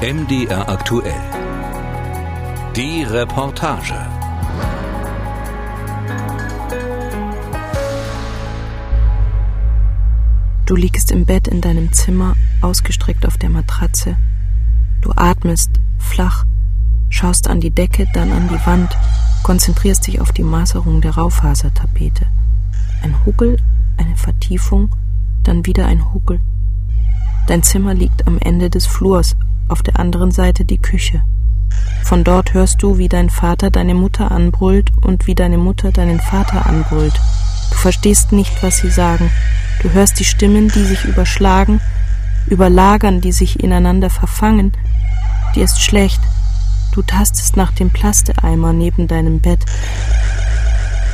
MDR aktuell. Die Reportage. Du liegst im Bett in deinem Zimmer, ausgestreckt auf der Matratze. Du atmest flach, schaust an die Decke, dann an die Wand, konzentrierst dich auf die Maserung der Raufasertapete. Ein Huckel, eine Vertiefung, dann wieder ein Huckel. Dein Zimmer liegt am Ende des Flurs, auf der anderen Seite die Küche. Von dort hörst du, wie dein Vater deine Mutter anbrüllt und wie deine Mutter deinen Vater anbrüllt. Du verstehst nicht, was sie sagen. Du hörst die Stimmen, die sich überschlagen, überlagern, die sich ineinander verfangen. Dir ist schlecht. Du tastest nach dem Plasteeimer neben deinem Bett.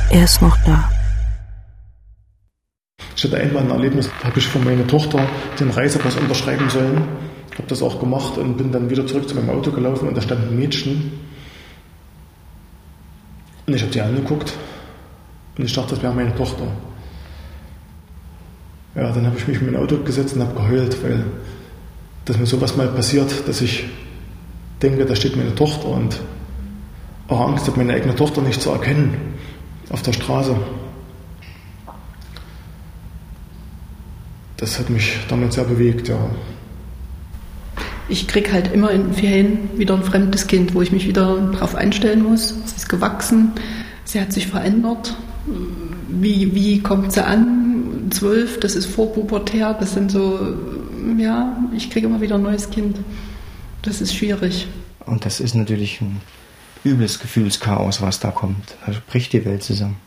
Er ist noch da. Ich hatte einmal ein Erlebnis, da habe ich von meiner Tochter den Reisepass unterschreiben sollen. Habe das auch gemacht und bin dann wieder zurück zu meinem Auto gelaufen und da stand ein Mädchen. Und ich habe die angeguckt und ich dachte, das wäre meine Tochter. Ja, dann habe ich mich in mein Auto gesetzt und habe geheult, weil dass mir sowas mal passiert, dass ich denke, da steht meine Tochter und auch Angst habe, meine eigene Tochter nicht zu erkennen auf der Straße. Das hat mich damals sehr bewegt, ja. Ich kriege halt immer in Ferien wieder ein fremdes Kind, wo ich mich wieder drauf einstellen muss. Sie ist gewachsen, sie hat sich verändert. Wie, wie kommt sie an? Zwölf, das ist vorpubertär, das sind so, ja, ich kriege immer wieder ein neues Kind. Das ist schwierig. Und das ist natürlich ein übles Gefühlschaos, was da kommt. Da bricht die Welt zusammen.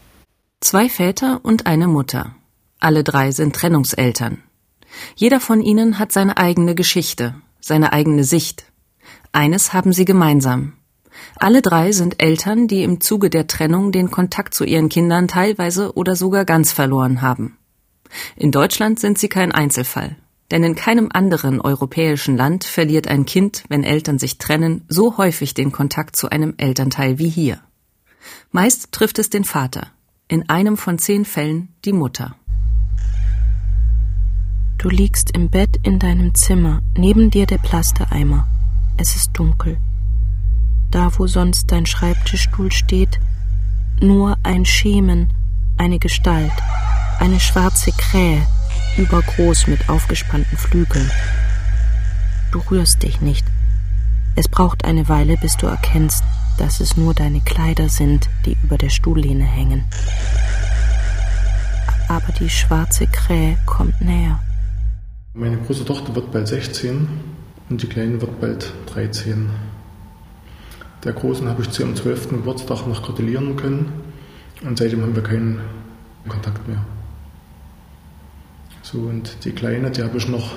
Zwei Väter und eine Mutter. Alle drei sind Trennungseltern. Jeder von ihnen hat seine eigene Geschichte, seine eigene Sicht. Eines haben sie gemeinsam. Alle drei sind Eltern, die im Zuge der Trennung den Kontakt zu ihren Kindern teilweise oder sogar ganz verloren haben. In Deutschland sind sie kein Einzelfall. Denn in keinem anderen europäischen Land verliert ein Kind, wenn Eltern sich trennen, so häufig den Kontakt zu einem Elternteil wie hier. Meist trifft es den Vater, in einem von zehn Fällen die Mutter. Du liegst im Bett in deinem Zimmer, neben dir der Plastereimer. Es ist dunkel. Da, wo sonst dein Schreibtischstuhl steht, nur ein Schemen, eine Gestalt, eine schwarze Krähe, übergroß mit aufgespannten Flügeln. Du rührst dich nicht. Es braucht eine Weile, bis du erkennst, dass es nur deine Kleider sind, die über der Stuhllehne hängen. Aber die schwarze Krähe kommt näher. Meine große Tochter wird bald 16 und die Kleine wird bald 13. Der Großen habe ich zu ihrem 12. Geburtstag noch gratulieren können und seitdem haben wir keinen Kontakt mehr. So, und die Kleine, die habe ich noch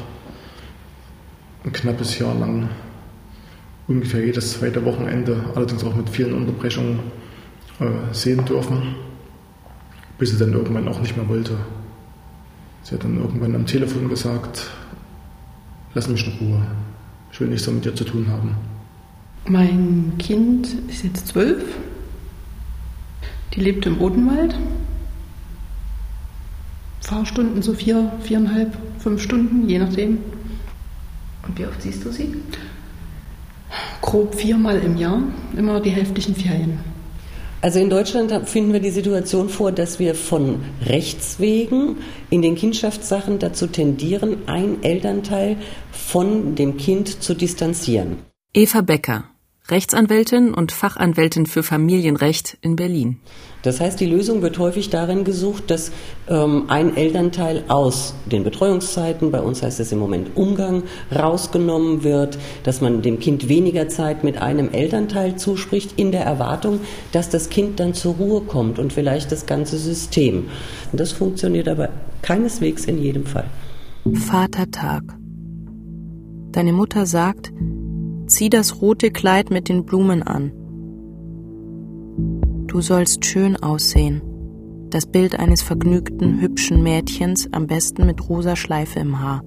ein knappes Jahr lang, ungefähr jedes zweite Wochenende, allerdings auch mit vielen Unterbrechungen, äh, sehen dürfen, bis sie dann irgendwann auch nicht mehr wollte. Sie hat dann irgendwann am Telefon gesagt, lass mich in Ruhe. Ich will nichts mit dir zu tun haben. Mein Kind ist jetzt zwölf. Die lebt im Odenwald. Fahrstunden so vier, viereinhalb, fünf Stunden, je nachdem. Und wie oft siehst du sie? Grob viermal im Jahr, immer die hälftigen Ferien. Also in Deutschland finden wir die Situation vor, dass wir von Rechts wegen in den Kindschaftssachen dazu tendieren, ein Elternteil von dem Kind zu distanzieren. Eva Becker, Rechtsanwältin und Fachanwältin für Familienrecht in Berlin. Das heißt, die Lösung wird häufig darin gesucht, dass ähm, ein Elternteil aus den Betreuungszeiten, bei uns heißt es im Moment Umgang, rausgenommen wird, dass man dem Kind weniger Zeit mit einem Elternteil zuspricht, in der Erwartung, dass das Kind dann zur Ruhe kommt und vielleicht das ganze System. Und das funktioniert aber keineswegs in jedem Fall. Vatertag. Deine Mutter sagt, zieh das rote Kleid mit den Blumen an. Du sollst schön aussehen. Das Bild eines vergnügten, hübschen Mädchens, am besten mit rosa Schleife im Haar.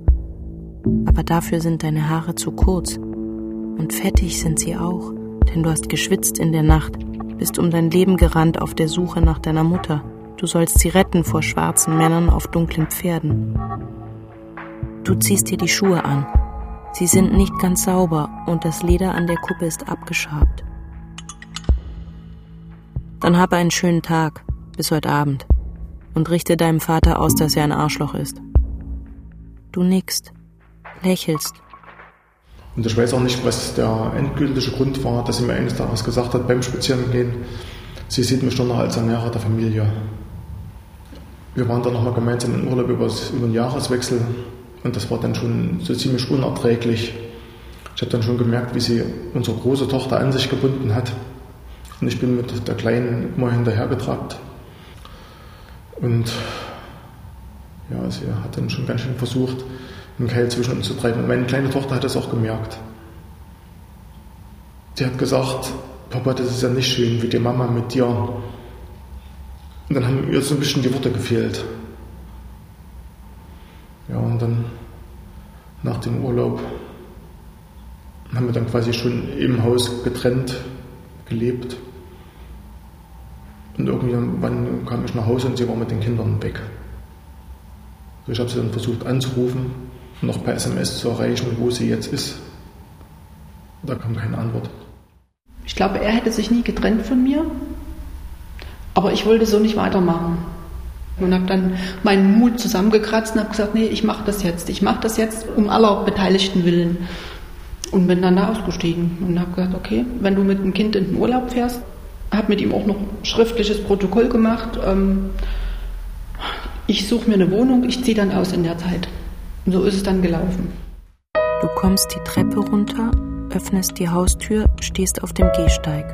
Aber dafür sind deine Haare zu kurz. Und fettig sind sie auch, denn du hast geschwitzt in der Nacht, bist um dein Leben gerannt auf der Suche nach deiner Mutter. Du sollst sie retten vor schwarzen Männern auf dunklen Pferden. Du ziehst dir die Schuhe an. Sie sind nicht ganz sauber und das Leder an der Kuppe ist abgeschabt. Dann hab einen schönen Tag, bis heute Abend, und richte deinem Vater aus, dass er ein Arschloch ist. Du nickst, lächelst. Und ich weiß auch nicht, was der endgültige Grund war, dass sie mir eines Tages gesagt hat, beim Spazierengehen, sie sieht mich schon noch als Ernährer der Familie. Wir waren dann nochmal gemeinsam in Urlaub über den Jahreswechsel und das war dann schon so ziemlich unerträglich. Ich habe dann schon gemerkt, wie sie unsere große Tochter an sich gebunden hat. Und ich bin mit der Kleinen immer hinterhergetrabt. Und ja, sie hat dann schon ganz schön versucht, einen Keil zwischen uns zu treiben. Und meine kleine Tochter hat das auch gemerkt. Sie hat gesagt, Papa, das ist ja nicht schön, wie die Mama mit dir. Und dann haben ihr so ein bisschen die Worte gefehlt. Ja, und dann nach dem Urlaub haben wir dann quasi schon im Haus getrennt gelebt. Und irgendwann kam ich nach Hause und sie war mit den Kindern weg. Also ich habe sie dann versucht anzurufen, noch per SMS zu erreichen, wo sie jetzt ist. Da kam keine Antwort. Ich glaube, er hätte sich nie getrennt von mir, aber ich wollte so nicht weitermachen. Und habe dann meinen Mut zusammengekratzt und habe gesagt, nee, ich mache das jetzt. Ich mache das jetzt um aller Beteiligten willen. Und bin dann da ausgestiegen und habe gesagt, okay, wenn du mit dem Kind in den Urlaub fährst, habe mit ihm auch noch schriftliches Protokoll gemacht. Ähm, ich suche mir eine Wohnung, ich ziehe dann aus in der Zeit. Und so ist es dann gelaufen. Du kommst die Treppe runter, öffnest die Haustür, stehst auf dem Gehsteig.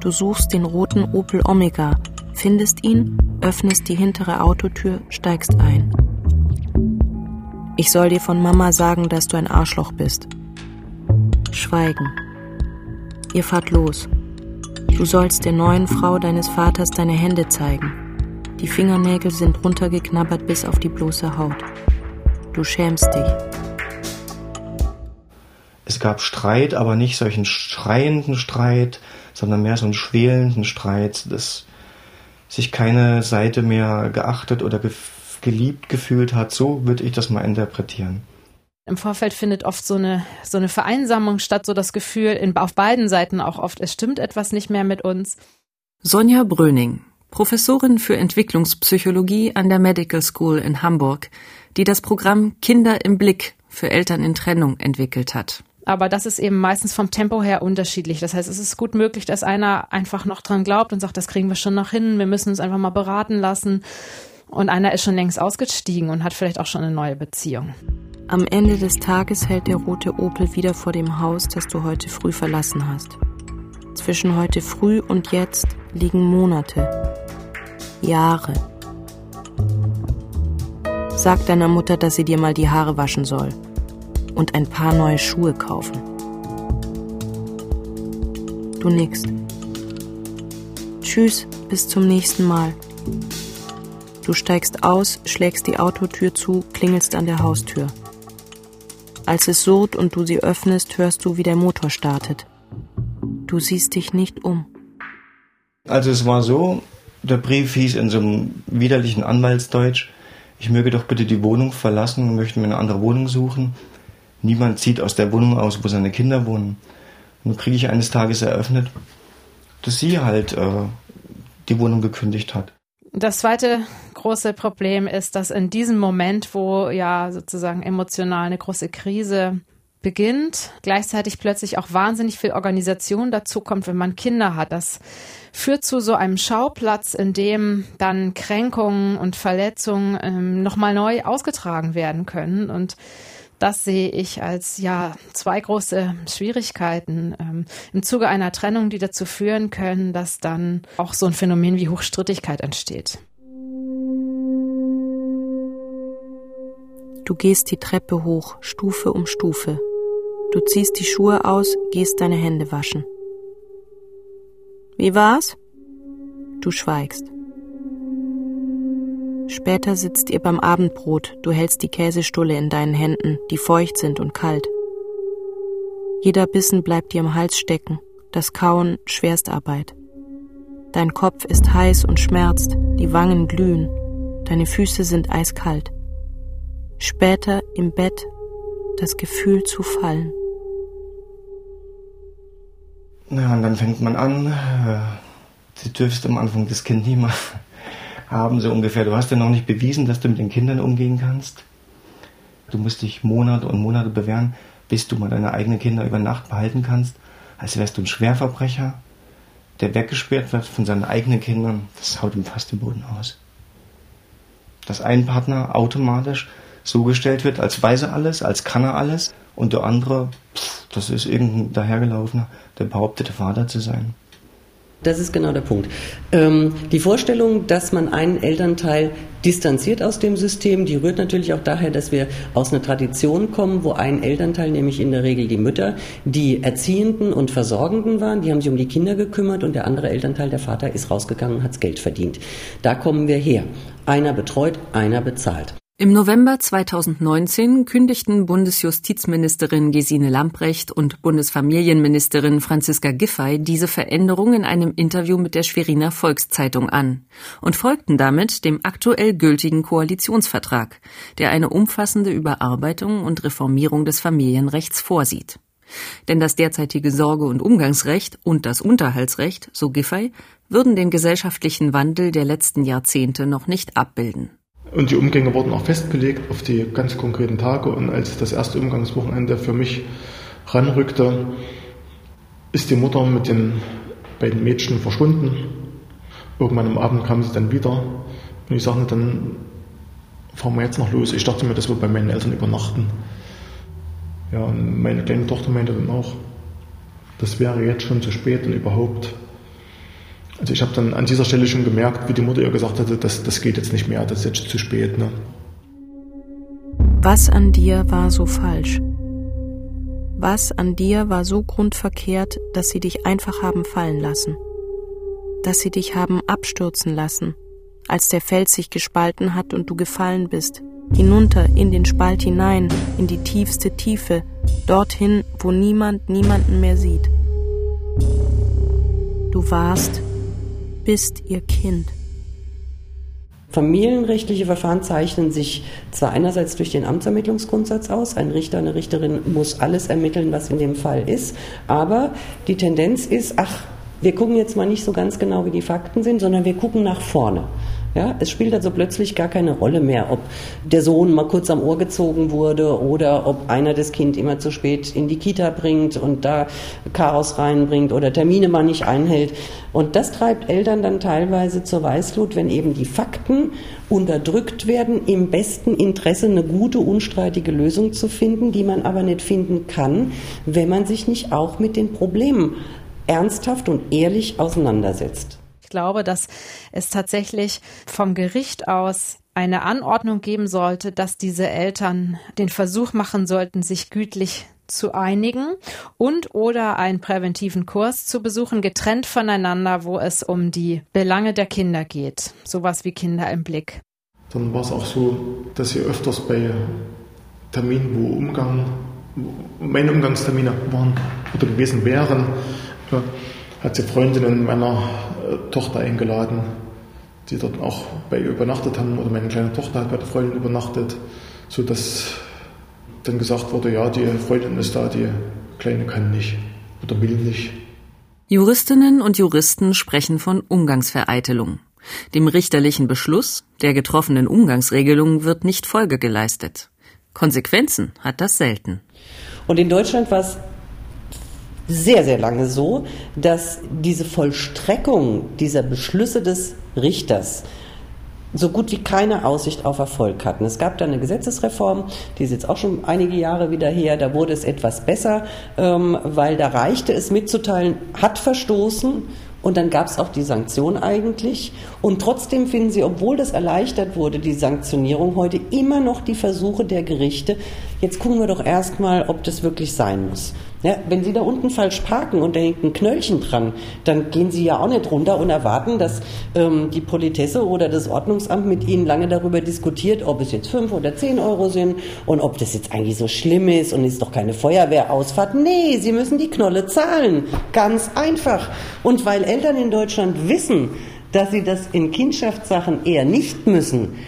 Du suchst den roten Opel Omega, findest ihn, öffnest die hintere Autotür, steigst ein. Ich soll dir von Mama sagen, dass du ein Arschloch bist. Schweigen. Ihr fahrt los. Du sollst der neuen Frau deines Vaters deine Hände zeigen. Die Fingernägel sind runtergeknabbert bis auf die bloße Haut. Du schämst dich. Es gab Streit, aber nicht solchen schreienden Streit, sondern mehr so einen schwelenden Streit, dass sich keine Seite mehr geachtet oder geliebt gefühlt hat. So würde ich das mal interpretieren. Im Vorfeld findet oft so eine, so eine Vereinsamung statt, so das Gefühl in, auf beiden Seiten auch oft, es stimmt etwas nicht mehr mit uns. Sonja Bröning, Professorin für Entwicklungspsychologie an der Medical School in Hamburg, die das Programm Kinder im Blick für Eltern in Trennung entwickelt hat. Aber das ist eben meistens vom Tempo her unterschiedlich. Das heißt, es ist gut möglich, dass einer einfach noch dran glaubt und sagt, das kriegen wir schon noch hin, wir müssen uns einfach mal beraten lassen. Und einer ist schon längst ausgestiegen und hat vielleicht auch schon eine neue Beziehung. Am Ende des Tages hält der rote Opel wieder vor dem Haus, das du heute früh verlassen hast. Zwischen heute früh und jetzt liegen Monate, Jahre. Sag deiner Mutter, dass sie dir mal die Haare waschen soll und ein paar neue Schuhe kaufen. Du nickst. Tschüss, bis zum nächsten Mal. Du steigst aus, schlägst die Autotür zu, klingelst an der Haustür. Als es surrt und du sie öffnest, hörst du, wie der Motor startet. Du siehst dich nicht um. Also es war so, der Brief hieß in so einem widerlichen Anwaltsdeutsch, ich möge doch bitte die Wohnung verlassen und möchte mir eine andere Wohnung suchen. Niemand zieht aus der Wohnung aus, wo seine Kinder wohnen. Und nun kriege ich eines Tages eröffnet, dass sie halt äh, die Wohnung gekündigt hat. Das zweite große Problem ist, dass in diesem Moment, wo ja sozusagen emotional eine große Krise beginnt, gleichzeitig plötzlich auch wahnsinnig viel Organisation dazu kommt, wenn man Kinder hat. Das führt zu so einem Schauplatz, in dem dann Kränkungen und Verletzungen ähm, nochmal neu ausgetragen werden können und das sehe ich als ja zwei große Schwierigkeiten ähm, im Zuge einer Trennung, die dazu führen können, dass dann auch so ein Phänomen wie Hochstrittigkeit entsteht. Du gehst die Treppe hoch, Stufe um Stufe. Du ziehst die Schuhe aus, gehst deine Hände waschen. Wie war's? Du schweigst. Später sitzt ihr beim Abendbrot, du hältst die Käsestulle in deinen Händen, die feucht sind und kalt. Jeder Bissen bleibt dir im Hals stecken, das Kauen Schwerstarbeit. Dein Kopf ist heiß und schmerzt, die Wangen glühen, deine Füße sind eiskalt. Später im Bett, das Gefühl zu fallen. Ja, und dann fängt man an, äh, du dürfst am Anfang das Kind nie mal haben, so ungefähr. Du hast ja noch nicht bewiesen, dass du mit den Kindern umgehen kannst. Du musst dich Monate und Monate bewähren, bis du mal deine eigenen Kinder über Nacht behalten kannst. Als wärst du ein Schwerverbrecher, der weggesperrt wird von seinen eigenen Kindern. Das haut ihm fast den Boden aus. Dass ein Partner automatisch so gestellt wird, als weiß er alles, als kann er alles, und der andere, pff, das ist irgendein dahergelaufener, der behauptete Vater zu sein. Das ist genau der Punkt. Ähm, die Vorstellung, dass man einen Elternteil distanziert aus dem System, die rührt natürlich auch daher, dass wir aus einer Tradition kommen, wo ein Elternteil, nämlich in der Regel die Mütter, die Erziehenden und Versorgenden waren, die haben sich um die Kinder gekümmert und der andere Elternteil, der Vater, ist rausgegangen und hat Geld verdient. Da kommen wir her. Einer betreut, einer bezahlt. Im November 2019 kündigten Bundesjustizministerin Gesine Lamprecht und Bundesfamilienministerin Franziska Giffey diese Veränderung in einem Interview mit der Schweriner Volkszeitung an und folgten damit dem aktuell gültigen Koalitionsvertrag, der eine umfassende Überarbeitung und Reformierung des Familienrechts vorsieht. Denn das derzeitige Sorge- und Umgangsrecht und das Unterhaltsrecht, so Giffey, würden den gesellschaftlichen Wandel der letzten Jahrzehnte noch nicht abbilden. Und die Umgänge wurden auch festgelegt auf die ganz konkreten Tage. Und als das erste Umgangswochenende für mich ranrückte, ist die Mutter mit den beiden Mädchen verschwunden. Irgendwann am Abend kam sie dann wieder. Und ich sagte, dann fahren wir jetzt noch los. Ich dachte mir, dass wir bei meinen Eltern übernachten. Ja, und meine kleine Tochter meinte dann auch, das wäre jetzt schon zu spät und überhaupt also ich habe dann an dieser Stelle schon gemerkt, wie die Mutter ihr gesagt hatte, das, das geht jetzt nicht mehr, das ist jetzt zu spät. Ne? Was an dir war so falsch? Was an dir war so grundverkehrt, dass sie dich einfach haben fallen lassen? Dass sie dich haben abstürzen lassen, als der Fels sich gespalten hat und du gefallen bist, hinunter in den Spalt hinein, in die tiefste Tiefe, dorthin, wo niemand niemanden mehr sieht. Du warst bist ihr Kind. Familienrechtliche Verfahren zeichnen sich zwar einerseits durch den Amtsermittlungsgrundsatz aus, ein Richter, eine Richterin muss alles ermitteln, was in dem Fall ist, aber die Tendenz ist, ach, wir gucken jetzt mal nicht so ganz genau, wie die Fakten sind, sondern wir gucken nach vorne. Ja, es spielt also plötzlich gar keine Rolle mehr, ob der Sohn mal kurz am Ohr gezogen wurde oder ob einer das Kind immer zu spät in die Kita bringt und da Chaos reinbringt oder Termine mal nicht einhält. Und das treibt Eltern dann teilweise zur Weißglut, wenn eben die Fakten unterdrückt werden, im besten Interesse eine gute, unstreitige Lösung zu finden, die man aber nicht finden kann, wenn man sich nicht auch mit den Problemen ernsthaft und ehrlich auseinandersetzt glaube, dass es tatsächlich vom Gericht aus eine Anordnung geben sollte, dass diese Eltern den Versuch machen sollten, sich gütlich zu einigen und oder einen präventiven Kurs zu besuchen, getrennt voneinander, wo es um die Belange der Kinder geht. Sowas wie Kinder im Blick. Dann war es auch so, dass sie öfters bei Terminen, wo Umgang, meine Umgangstermine waren oder gewesen wären, hat sie Freundinnen meiner Tochter eingeladen, die dort auch bei ihr übernachtet haben oder meine kleine Tochter hat bei der Freundin übernachtet, sodass dann gesagt wurde, ja, die Freundin ist da, die Kleine kann nicht oder will nicht. Juristinnen und Juristen sprechen von Umgangsvereitelung. Dem richterlichen Beschluss der getroffenen Umgangsregelung wird nicht Folge geleistet. Konsequenzen hat das selten. Und in Deutschland war es sehr, sehr lange so, dass diese Vollstreckung dieser Beschlüsse des Richters so gut wie keine Aussicht auf Erfolg hatten. Es gab da eine Gesetzesreform, die ist jetzt auch schon einige Jahre wieder her, da wurde es etwas besser, ähm, weil da reichte es mitzuteilen, hat verstoßen und dann gab es auch die Sanktion eigentlich. Und trotzdem finden Sie, obwohl das erleichtert wurde, die Sanktionierung heute immer noch die Versuche der Gerichte, jetzt gucken wir doch erstmal, ob das wirklich sein muss. Ja, wenn Sie da unten falsch parken und da hängt ein Knöllchen dran, dann gehen Sie ja auch nicht runter und erwarten, dass ähm, die Politesse oder das Ordnungsamt mit Ihnen lange darüber diskutiert, ob es jetzt fünf oder zehn Euro sind und ob das jetzt eigentlich so schlimm ist und ist doch keine Feuerwehrausfahrt. Nee, Sie müssen die Knolle zahlen. Ganz einfach. Und weil Eltern in Deutschland wissen, dass sie das in Kindschaftssachen eher nicht müssen,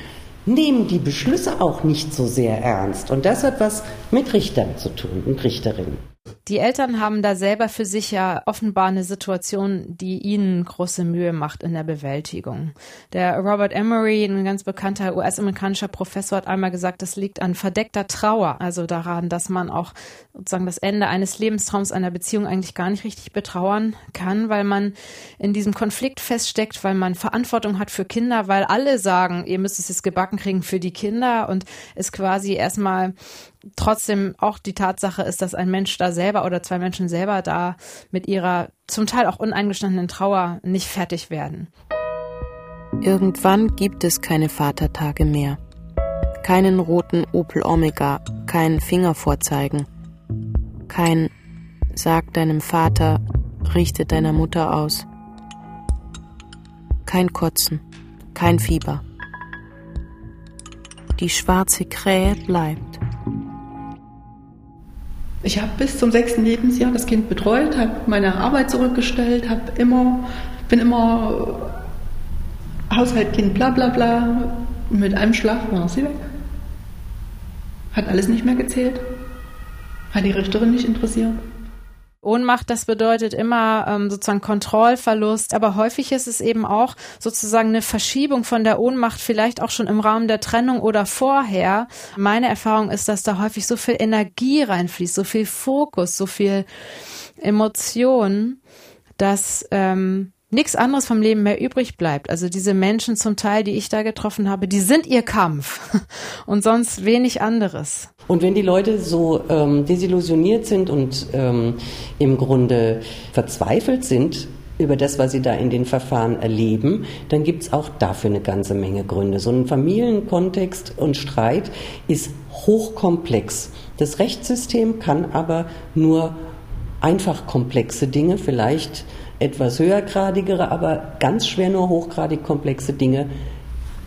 nehmen die Beschlüsse auch nicht so sehr ernst. Und das hat was mit Richtern zu tun und Richterinnen. Die Eltern haben da selber für sich ja offenbar eine Situation, die ihnen große Mühe macht in der Bewältigung. Der Robert Emery, ein ganz bekannter US-amerikanischer Professor, hat einmal gesagt, das liegt an verdeckter Trauer, also daran, dass man auch sozusagen das Ende eines Lebenstraums einer Beziehung eigentlich gar nicht richtig betrauern kann, weil man in diesem Konflikt feststeckt, weil man Verantwortung hat für Kinder, weil alle sagen, ihr müsst es jetzt gebacken kriegen für die Kinder und es quasi erstmal trotzdem auch die Tatsache ist, dass ein Mensch da selber oder zwei Menschen selber da mit ihrer zum Teil auch uneingestandenen Trauer nicht fertig werden. Irgendwann gibt es keine Vatertage mehr. Keinen roten Opel Omega, kein Finger vorzeigen. Kein Sag deinem Vater, richte deiner Mutter aus. Kein Kotzen, kein Fieber. Die schwarze Krähe bleibt. Ich habe bis zum sechsten Lebensjahr das Kind betreut, habe meine Arbeit zurückgestellt, habe immer, bin immer Haushaltkind, bla bla bla. Mit einem Schlag war sie weg. Hat alles nicht mehr gezählt. Hat die Richterin nicht interessiert. Ohnmacht, das bedeutet immer ähm, sozusagen Kontrollverlust, aber häufig ist es eben auch sozusagen eine Verschiebung von der Ohnmacht, vielleicht auch schon im Rahmen der Trennung oder vorher. Meine Erfahrung ist, dass da häufig so viel Energie reinfließt, so viel Fokus, so viel Emotion, dass ähm, nichts anderes vom Leben mehr übrig bleibt. Also diese Menschen zum Teil, die ich da getroffen habe, die sind ihr Kampf und sonst wenig anderes. Und wenn die Leute so ähm, desillusioniert sind und ähm, im Grunde verzweifelt sind über das, was sie da in den Verfahren erleben, dann gibt es auch dafür eine ganze Menge Gründe. So ein Familienkontext und Streit ist hochkomplex. Das Rechtssystem kann aber nur einfach komplexe Dinge, vielleicht etwas höhergradigere, aber ganz schwer nur hochgradig komplexe Dinge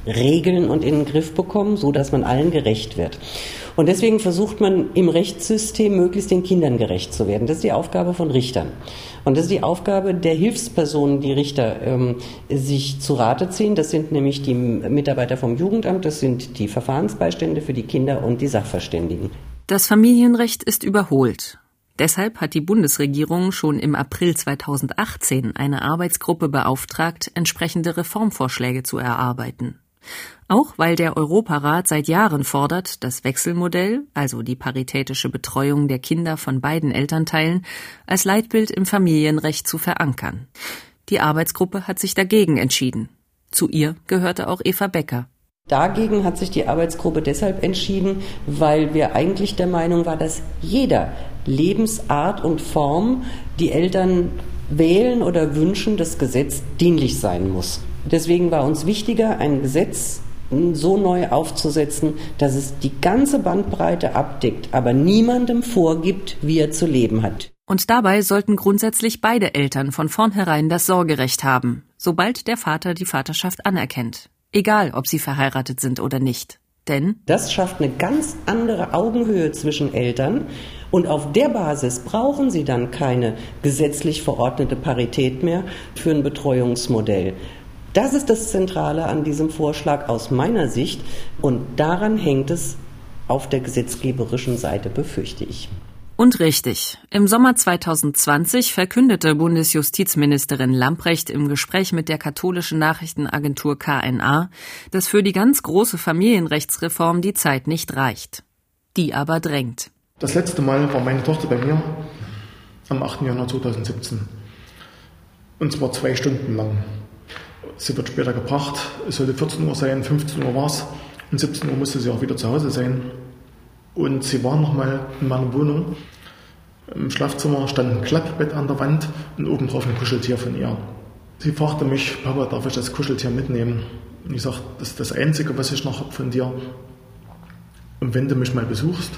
regeln und in den Griff bekommen, so dass man allen gerecht wird. Und deswegen versucht man im Rechtssystem möglichst den Kindern gerecht zu werden. Das ist die Aufgabe von Richtern. Und das ist die Aufgabe der Hilfspersonen, die Richter ähm, sich zu Rate ziehen. Das sind nämlich die Mitarbeiter vom Jugendamt, das sind die Verfahrensbeistände für die Kinder und die Sachverständigen. Das Familienrecht ist überholt. Deshalb hat die Bundesregierung schon im April 2018 eine Arbeitsgruppe beauftragt, entsprechende Reformvorschläge zu erarbeiten. Auch weil der Europarat seit Jahren fordert, das Wechselmodell, also die paritätische Betreuung der Kinder von beiden Elternteilen, als Leitbild im Familienrecht zu verankern. Die Arbeitsgruppe hat sich dagegen entschieden. Zu ihr gehörte auch Eva Becker. Dagegen hat sich die Arbeitsgruppe deshalb entschieden, weil wir eigentlich der Meinung waren, dass jeder Lebensart und Form die Eltern wählen oder wünschen, das Gesetz dienlich sein muss. Deswegen war uns wichtiger, ein Gesetz so neu aufzusetzen, dass es die ganze Bandbreite abdeckt, aber niemandem vorgibt, wie er zu leben hat. Und dabei sollten grundsätzlich beide Eltern von vornherein das Sorgerecht haben, sobald der Vater die Vaterschaft anerkennt egal ob sie verheiratet sind oder nicht. Denn das schafft eine ganz andere Augenhöhe zwischen Eltern und auf der Basis brauchen sie dann keine gesetzlich verordnete Parität mehr für ein Betreuungsmodell. Das ist das Zentrale an diesem Vorschlag aus meiner Sicht und daran hängt es auf der gesetzgeberischen Seite, befürchte ich. Und richtig. Im Sommer 2020 verkündete Bundesjustizministerin Lamprecht im Gespräch mit der katholischen Nachrichtenagentur KNA, dass für die ganz große Familienrechtsreform die Zeit nicht reicht. Die aber drängt. Das letzte Mal war meine Tochter bei mir am 8. Januar 2017. Und zwar zwei Stunden lang. Sie wird später gebracht. Es sollte 14 Uhr sein, 15 Uhr war es. Und 17 Uhr musste sie auch wieder zu Hause sein. Und sie war nochmal in meiner Wohnung. Im Schlafzimmer stand ein Klappbett an der Wand und oben drauf ein Kuscheltier von ihr. Sie fragte mich, Papa, darf ich das Kuscheltier mitnehmen? Und ich sagte, das ist das Einzige, was ich noch habe von dir. Und wenn du mich mal besuchst,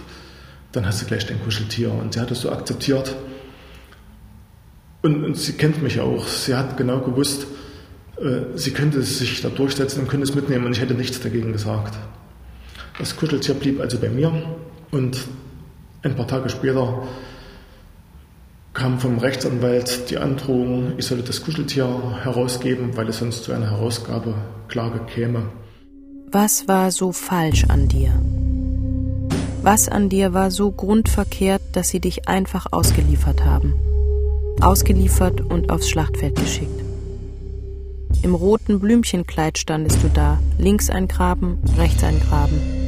dann hast du gleich dein Kuscheltier. Und sie hat es so akzeptiert. Und, und, sie kennt mich auch. Sie hat genau gewusst, äh, sie könnte sich da durchsetzen und könnte es mitnehmen. Und ich hätte nichts dagegen gesagt. Das Kuscheltier blieb also bei mir und ein paar Tage später kam vom Rechtsanwalt die Androhung, ich solle das Kuscheltier herausgeben, weil es sonst zu einer Herausgabeklage käme. Was war so falsch an dir? Was an dir war so grundverkehrt, dass sie dich einfach ausgeliefert haben? Ausgeliefert und aufs Schlachtfeld geschickt. Im roten Blümchenkleid standest du da, links ein Graben, rechts ein Graben.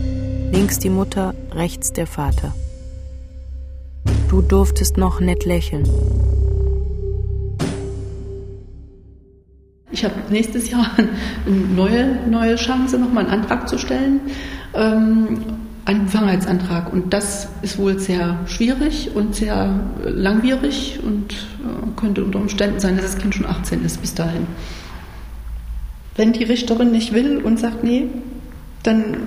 Links die Mutter, rechts der Vater. Du durftest noch nett lächeln. Ich habe nächstes Jahr eine neue, neue Chance, nochmal einen Antrag zu stellen, ähm, einen Befangenheitsantrag. Und das ist wohl sehr schwierig und sehr langwierig und äh, könnte unter Umständen sein, dass das Kind schon 18 ist bis dahin. Wenn die Richterin nicht will und sagt, nee, dann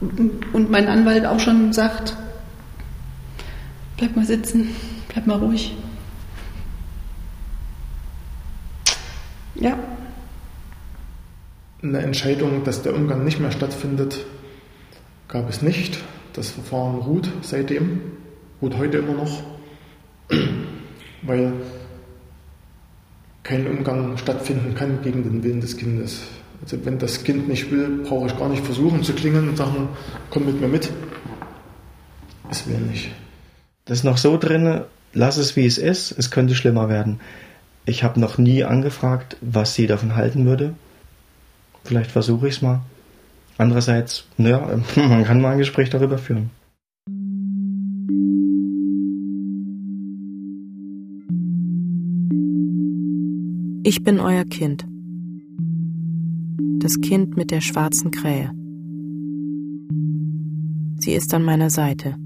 und mein Anwalt auch schon sagt, bleib mal sitzen, bleib mal ruhig. Ja, eine Entscheidung, dass der Umgang nicht mehr stattfindet, gab es nicht. Das Verfahren ruht seitdem, ruht heute immer noch, weil kein Umgang stattfinden kann gegen den Willen des Kindes. Also wenn das Kind nicht will, brauche ich gar nicht versuchen zu klingeln und sagen, komm mit mir mit. Es will nicht. Das ist noch so drin, lass es wie es ist, es könnte schlimmer werden. Ich habe noch nie angefragt, was sie davon halten würde. Vielleicht versuche ich es mal. Andererseits, naja, man kann mal ein Gespräch darüber führen. Ich bin euer Kind. Das Kind mit der schwarzen Krähe. Sie ist an meiner Seite.